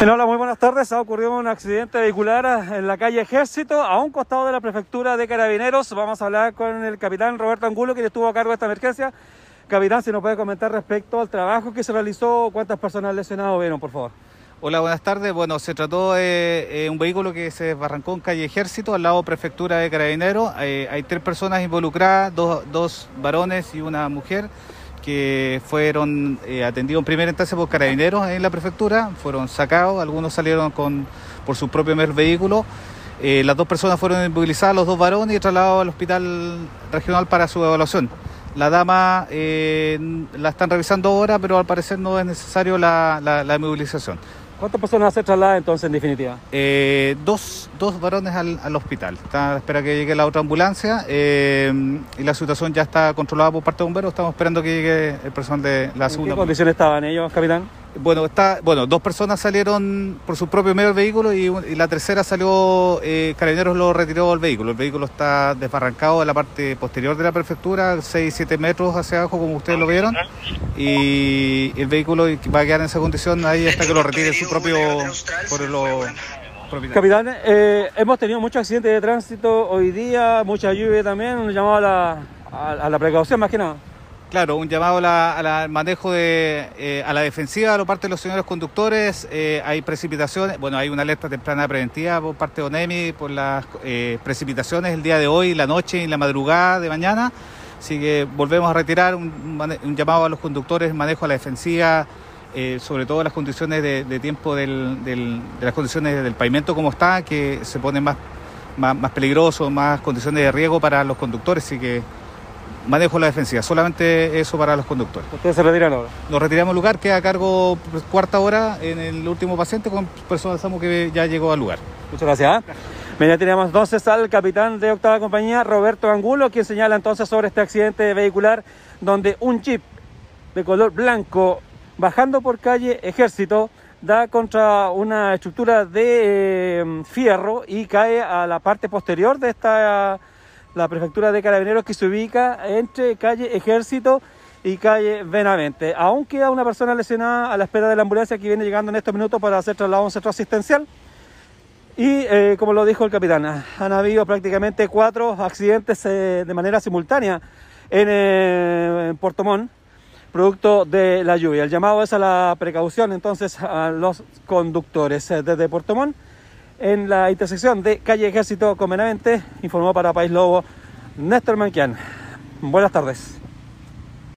hola, muy buenas tardes. Ha ocurrido un accidente vehicular en la calle Ejército, a un costado de la prefectura de Carabineros. Vamos a hablar con el capitán Roberto Angulo, quien estuvo a cargo de esta emergencia. Capitán, si nos puede comentar respecto al trabajo que se realizó, cuántas personas lesionadas vieron, por favor. Hola, buenas tardes. Bueno, se trató de eh, un vehículo que se desbarrancó en calle Ejército, al lado prefectura de Carabineros. Eh, hay tres personas involucradas, dos, dos varones y una mujer que fueron eh, atendidos en primera instancia por carabineros en la prefectura, fueron sacados, algunos salieron con, por su propio vehículo. Eh, las dos personas fueron inmovilizadas, los dos varones, y trasladados al hospital regional para su evaluación. La dama eh, la están revisando ahora, pero al parecer no es necesario la, la, la inmovilización. ¿Cuántas personas se trasladan entonces en definitiva? Eh, dos, dos varones al, al, hospital. Está, espera que llegue la otra ambulancia eh, y la situación ya está controlada por parte de bomberos. Estamos esperando que llegue el personal de la segunda. ¿En qué condiciones estaban ellos, capitán? Bueno, está, bueno, dos personas salieron por su propio medio del vehículo y, la tercera salió, eh, Carabineros lo retiró del vehículo. El vehículo está desbarrancado en la parte posterior de la prefectura, 6-7 metros hacia abajo, como ustedes lo vieron, y el vehículo va a quedar en esa condición ahí hasta que lo retire su propio... Por lo, Capitán, eh, hemos tenido muchos accidentes de tránsito hoy día, mucha lluvia también, un llamado a la, a, a la precaución más que nada. Claro, un llamado al manejo de, eh, a la defensiva por parte de los señores conductores. Eh, hay precipitaciones, bueno, hay una alerta temprana preventiva por parte de ONEMI por las eh, precipitaciones el día de hoy, la noche y la madrugada de mañana. Así que volvemos a retirar un, un llamado a los conductores, manejo a la defensiva, sobre todo las condiciones de, de tiempo del, del, de las condiciones del pavimento como está, que se pone más, más, más peligroso, más condiciones de riesgo para los conductores. Así que manejo la defensiva, solamente eso para los conductores. ¿Ustedes se retiran ahora? Nos retiramos al lugar, queda a cargo cuarta hora en el último paciente con personas que ya llegó al lugar. Muchas gracias. Ya tenemos entonces al capitán de octava compañía, Roberto Angulo, quien señala entonces sobre este accidente vehicular donde un jeep de color blanco bajando por calle Ejército da contra una estructura de eh, fierro y cae a la parte posterior de esta la prefectura de Carabineros que se ubica entre calle Ejército y calle Benavente. Aún queda una persona lesionada a la espera de la ambulancia que viene llegando en estos minutos para hacer traslado a un centro asistencial. Y eh, como lo dijo el capitán, han habido prácticamente cuatro accidentes eh, de manera simultánea en, eh, en Puerto Montt, producto de la lluvia. El llamado es a la precaución entonces a los conductores eh, desde Puerto Montt en la intersección de calle Ejército con Benavente, informó para País Lobo Néstor Manquian. Buenas tardes.